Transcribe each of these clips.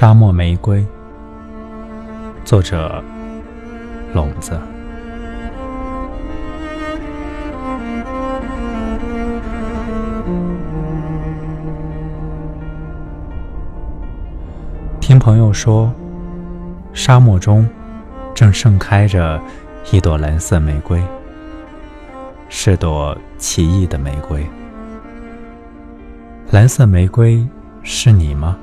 沙漠玫瑰，作者：笼子。听朋友说，沙漠中正盛开着一朵蓝色玫瑰，是朵奇异的玫瑰。蓝色玫瑰是你吗？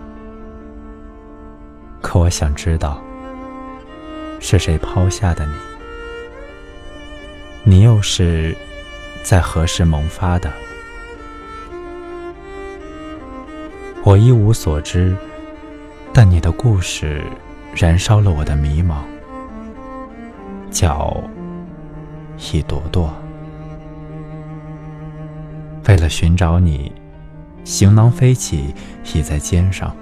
我想知道，是谁抛下的你？你又是在何时萌发的？我一无所知，但你的故事燃烧了我的迷茫。叫一朵朵，为了寻找你，行囊飞起，倚在肩上。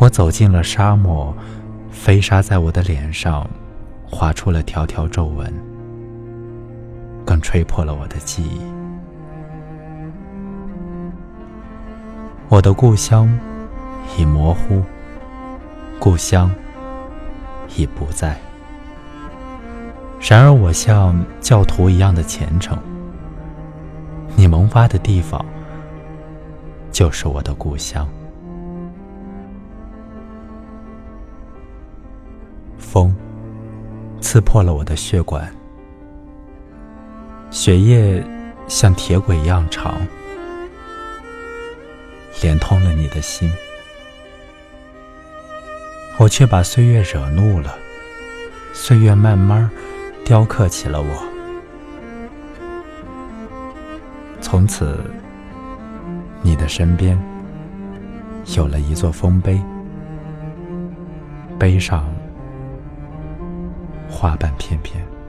我走进了沙漠，飞沙在我的脸上划出了条条皱纹，更吹破了我的记忆。我的故乡已模糊，故乡已不在。然而，我像教徒一样的虔诚。你萌发的地方，就是我的故乡。风刺破了我的血管，血液像铁轨一样长，连通了你的心。我却把岁月惹怒了，岁月慢慢雕刻起了我。从此，你的身边有了一座丰碑，碑上。花瓣翩翩。